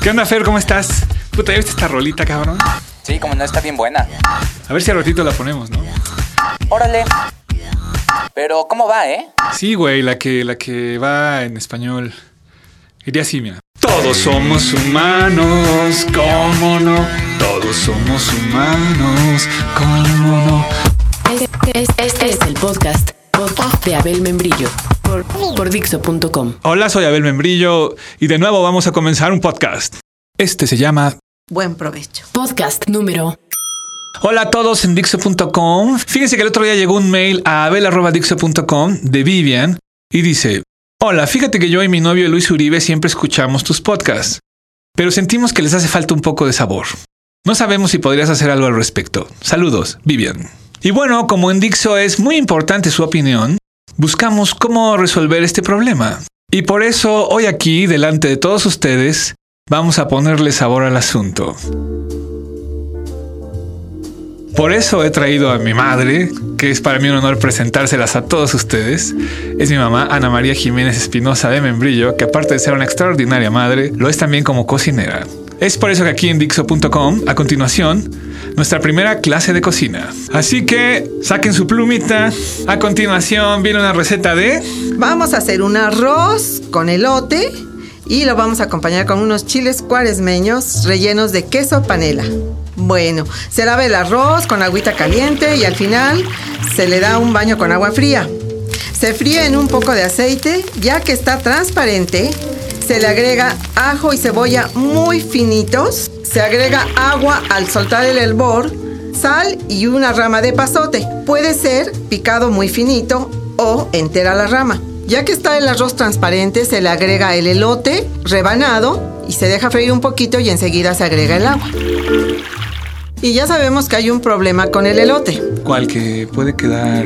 ¿Qué onda, Fer? ¿Cómo estás? Puta, ¿ya viste esta rolita, cabrón? Sí, como no está bien buena. A ver si al ratito la ponemos, ¿no? Órale. Pero, ¿cómo va, eh? Sí, güey, la que, la que va en español. Iría así, mira. Todos somos humanos, ¿cómo no? Todos somos humanos, ¿cómo no? Este, este es el podcast, podcast de Abel Membrillo por, por Dixo.com. Hola, soy Abel Membrillo y de nuevo vamos a comenzar un podcast. Este se llama Buen provecho. Podcast número Hola a todos en Dixo.com. Fíjense que el otro día llegó un mail a abel.dixo.com de Vivian y dice: Hola, fíjate que yo y mi novio Luis Uribe siempre escuchamos tus podcasts, pero sentimos que les hace falta un poco de sabor. No sabemos si podrías hacer algo al respecto. Saludos, Vivian. Y bueno, como en Dixo es muy importante su opinión, buscamos cómo resolver este problema. Y por eso hoy aquí, delante de todos ustedes, vamos a ponerle sabor al asunto. Por eso he traído a mi madre, que es para mí un honor presentárselas a todos ustedes. Es mi mamá, Ana María Jiménez Espinosa de Membrillo, que aparte de ser una extraordinaria madre, lo es también como cocinera. Es por eso que aquí en Dixo.com, a continuación, nuestra primera clase de cocina. Así que saquen su plumita. A continuación viene una receta de... Vamos a hacer un arroz con elote y lo vamos a acompañar con unos chiles cuaresmeños rellenos de queso panela. Bueno, se lava el arroz con agüita caliente y al final se le da un baño con agua fría. Se fríe en un poco de aceite, ya que está transparente, se le agrega ajo y cebolla muy finitos, se agrega agua al soltar el hervor, sal y una rama de pasote. Puede ser picado muy finito o entera la rama. Ya que está el arroz transparente, se le agrega el elote rebanado y se deja freír un poquito y enseguida se agrega el agua. Y ya sabemos que hay un problema con el elote. ¿Cuál que puede quedar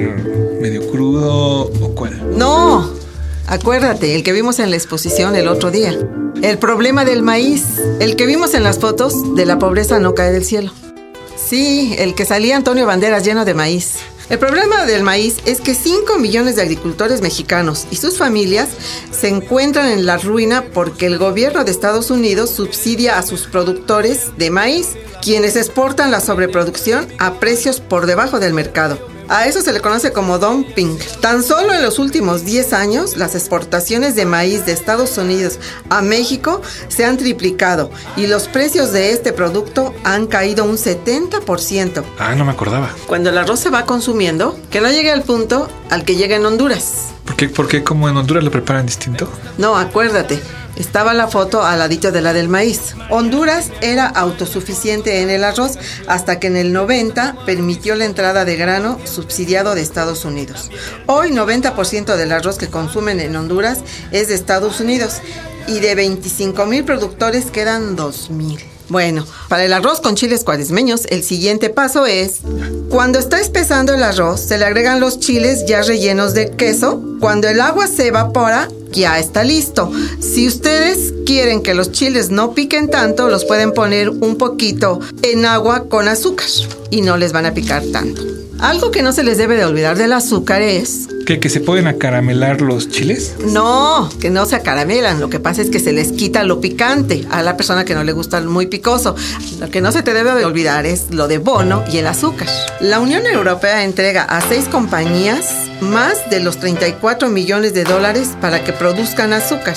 medio crudo o cuál? No, acuérdate, el que vimos en la exposición el otro día. El problema del maíz, el que vimos en las fotos de la pobreza no cae del cielo. Sí, el que salía Antonio Banderas lleno de maíz. El problema del maíz es que 5 millones de agricultores mexicanos y sus familias se encuentran en la ruina porque el gobierno de Estados Unidos subsidia a sus productores de maíz, quienes exportan la sobreproducción a precios por debajo del mercado. A eso se le conoce como dumping. Tan solo en los últimos 10 años, las exportaciones de maíz de Estados Unidos a México se han triplicado y los precios de este producto han caído un 70%. Ah, no me acordaba. Cuando el arroz se va consumiendo, que no llegue al punto al que llega en Honduras. ¿Por qué, por qué como en Honduras lo preparan distinto? No, acuérdate. Estaba la foto al ladito de la del maíz. Honduras era autosuficiente en el arroz hasta que en el 90 permitió la entrada de grano subsidiado de Estados Unidos. Hoy 90% del arroz que consumen en Honduras es de Estados Unidos y de 25 mil productores quedan 2 mil. Bueno, para el arroz con chiles cuaresmeños, el siguiente paso es, cuando está espesando el arroz, se le agregan los chiles ya rellenos de queso. Cuando el agua se evapora, ya está listo. Si ustedes quieren que los chiles no piquen tanto, los pueden poner un poquito en agua con azúcar y no les van a picar tanto. Algo que no se les debe de olvidar del azúcar es ¿Que, que se pueden acaramelar los chiles? no, que no se acaramelan. Lo que pasa es que se les quita lo picante a la persona que no le gusta muy picoso. Lo que no se te debe de olvidar es lo de bono y el azúcar. La Unión Europea entrega a seis compañías más de los 34 millones de dólares para que produzcan azúcar,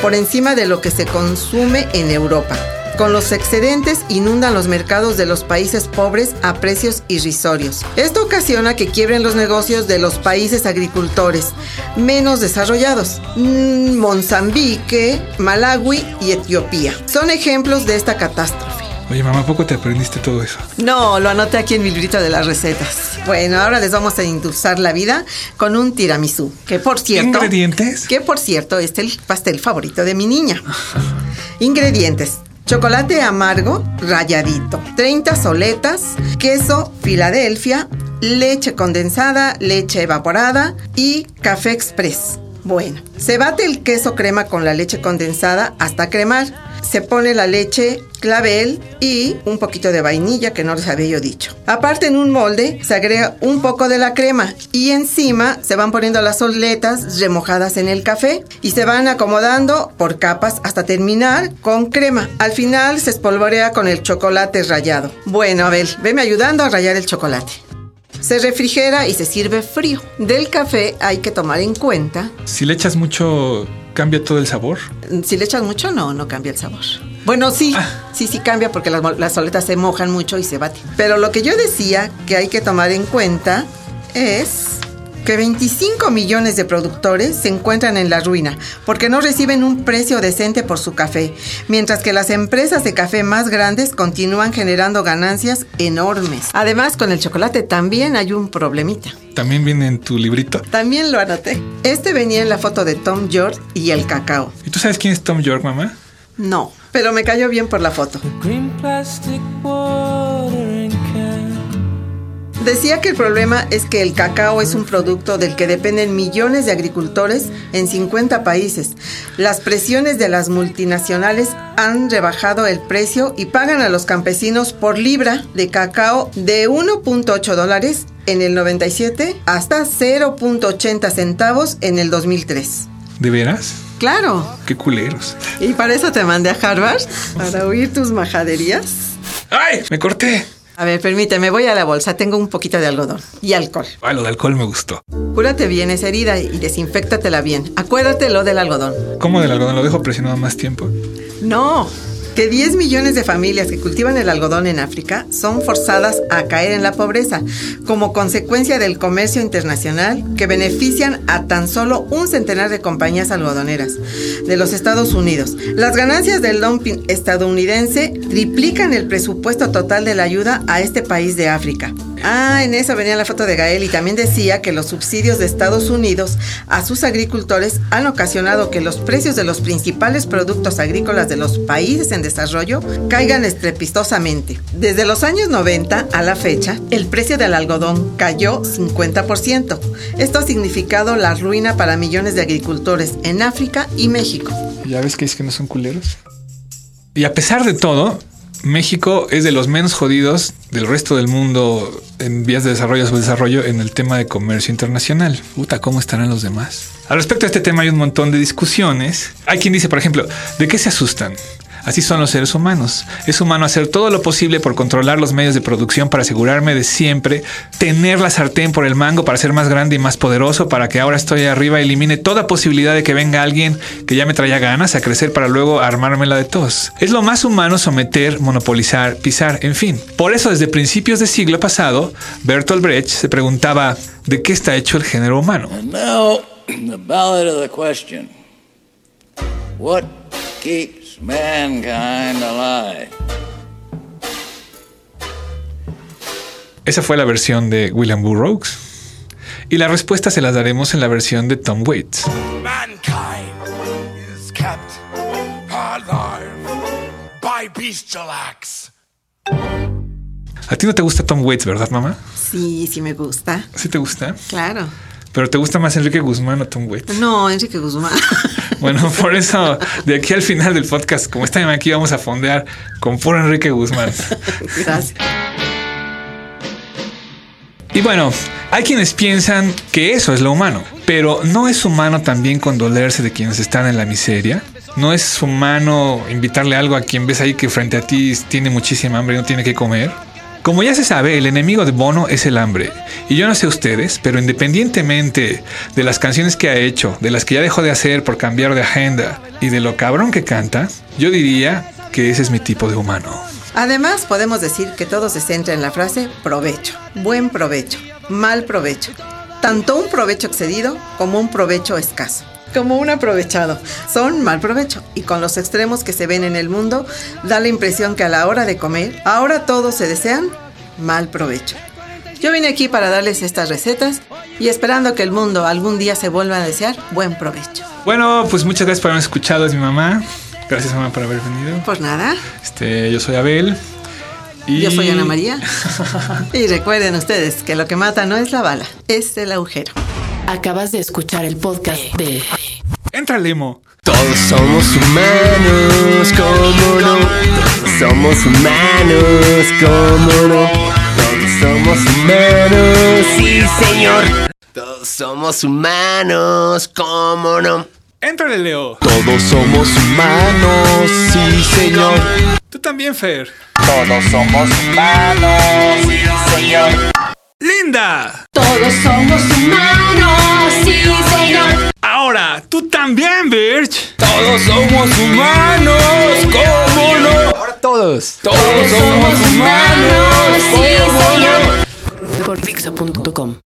por encima de lo que se consume en Europa. Con los excedentes inundan los mercados de los países pobres a precios irrisorios. Esto ocasiona que quiebren los negocios de los países agricultores menos desarrollados. Mm, Mozambique, Malawi y Etiopía son ejemplos de esta catástrofe. Oye, mamá, ¿a poco te aprendiste todo eso? No, lo anoté aquí en mi librito de las recetas. Bueno, ahora les vamos a endulzar la vida con un tiramisú, que por cierto... ¿Ingredientes? Que por cierto es el pastel favorito de mi niña. Ingredientes. Chocolate amargo ralladito, 30 soletas, queso Filadelfia, leche condensada, leche evaporada y café express. Bueno, se bate el queso crema con la leche condensada hasta cremar. Se pone la leche, clavel y un poquito de vainilla que no les había yo dicho. Aparte en un molde se agrega un poco de la crema y encima se van poniendo las soletas remojadas en el café y se van acomodando por capas hasta terminar con crema. Al final se espolvorea con el chocolate rallado. Bueno, Abel, veme ayudando a rallar el chocolate. Se refrigera y se sirve frío. Del café hay que tomar en cuenta. Si le echas mucho, ¿cambia todo el sabor? Si le echas mucho, no, no cambia el sabor. Bueno, sí, sí, sí cambia porque las, las soletas se mojan mucho y se baten. Pero lo que yo decía que hay que tomar en cuenta es que 25 millones de productores se encuentran en la ruina porque no reciben un precio decente por su café, mientras que las empresas de café más grandes continúan generando ganancias enormes. Además, con el chocolate también hay un problemita. También viene en tu librito. También lo anoté. Este venía en la foto de Tom York y el cacao. ¿Y tú sabes quién es Tom York, mamá? No, pero me cayó bien por la foto. Green plastic. Decía que el problema es que el cacao es un producto del que dependen millones de agricultores en 50 países. Las presiones de las multinacionales han rebajado el precio y pagan a los campesinos por libra de cacao de 1.8 dólares en el 97 hasta 0.80 centavos en el 2003. ¿De veras? Claro, Qué culeros. y para eso te mandé a Harvard, para oír tus majaderías. ¡Ay! Me corté. A ver, permíteme, voy a la bolsa, tengo un poquito de algodón y alcohol. Ah, lo de alcohol me gustó. Cúrate bien esa herida y desinféctatela bien. Acuérdate lo del algodón. ¿Cómo del algodón? ¿Lo dejo presionado más tiempo? No, que 10 millones de familias que cultivan el algodón en África son forzadas a caer en la pobreza como consecuencia del comercio internacional que benefician a tan solo un centenar de compañías algodoneras de los Estados Unidos. Las ganancias del dumping estadounidense triplican el presupuesto total de la ayuda a este país de África. Ah, en eso venía la foto de Gael y también decía que los subsidios de Estados Unidos a sus agricultores han ocasionado que los precios de los principales productos agrícolas de los países en desarrollo caigan estrepitosamente. Desde los años 90 a la fecha, el precio del algodón cayó 50%. Esto ha significado la ruina para millones de agricultores en África y México. ¿Ya ves que es que no son culeros? Y a pesar de todo, México es de los menos jodidos del resto del mundo en vías de desarrollo o desarrollo en el tema de comercio internacional. Puta, ¿cómo estarán los demás? Al respecto a este tema hay un montón de discusiones. Hay quien dice, por ejemplo, ¿de qué se asustan? Así son los seres humanos. Es humano hacer todo lo posible por controlar los medios de producción para asegurarme de siempre tener la sartén por el mango para ser más grande y más poderoso, para que ahora estoy arriba elimine toda posibilidad de que venga alguien que ya me traía ganas a crecer para luego armármela de tos. Es lo más humano someter, monopolizar, pisar, en fin. Por eso desde principios del siglo pasado, Bertolt Brecht se preguntaba ¿de qué está hecho el género humano? Now, the ballad of the question What keeps mankind alive? Esa fue la versión de William Burroughs. Y la respuesta se las daremos en la versión de Tom Waits. Mankind is kept alive by. A ti no te gusta Tom Waits, ¿verdad, mamá? Sí, sí me gusta. ¿Sí te gusta? Claro. Pero te gusta más Enrique Guzmán o Tom Waits. No, Enrique Guzmán. Bueno, por eso de aquí al final del podcast, como está aquí, vamos a fondear con puro Enrique Guzmán. Gracias. Y bueno, hay quienes piensan que eso es lo humano, pero ¿no es humano también condolerse de quienes están en la miseria? ¿No es humano invitarle algo a quien ves ahí que frente a ti tiene muchísima hambre y no tiene que comer? Como ya se sabe, el enemigo de Bono es el hambre. Y yo no sé ustedes, pero independientemente de las canciones que ha hecho, de las que ya dejó de hacer por cambiar de agenda y de lo cabrón que canta, yo diría que ese es mi tipo de humano. Además, podemos decir que todo se centra en la frase provecho, buen provecho, mal provecho. Tanto un provecho excedido como un provecho escaso. Como un aprovechado. Son mal provecho. Y con los extremos que se ven en el mundo, da la impresión que a la hora de comer, ahora todos se desean mal provecho. Yo vine aquí para darles estas recetas y esperando que el mundo algún día se vuelva a desear buen provecho. Bueno, pues muchas gracias por haberme escuchado, es mi mamá. Gracias, mamá, por haber venido. Pues nada, Este, yo soy Abel. Y... yo soy Ana María. y recuerden ustedes que lo que mata no es la bala, es el agujero. Acabas de escuchar el podcast de Entra, Lemo. Todos somos humanos, ¿cómo no? Todos somos humanos, ¿cómo no? Todos somos humanos, sí señor. Todos somos humanos, ¿cómo no? Entrale, Leo. Todos somos humanos, sí señor. Tú también, Fer. Todos somos humanos, sí, señor. Linda. Todos somos humanos, sí, señor. Ahora, tú también, Birch. Todos somos humanos, ¿cómo no? Ahora todos. Todos somos humanos, sí, señor. Por.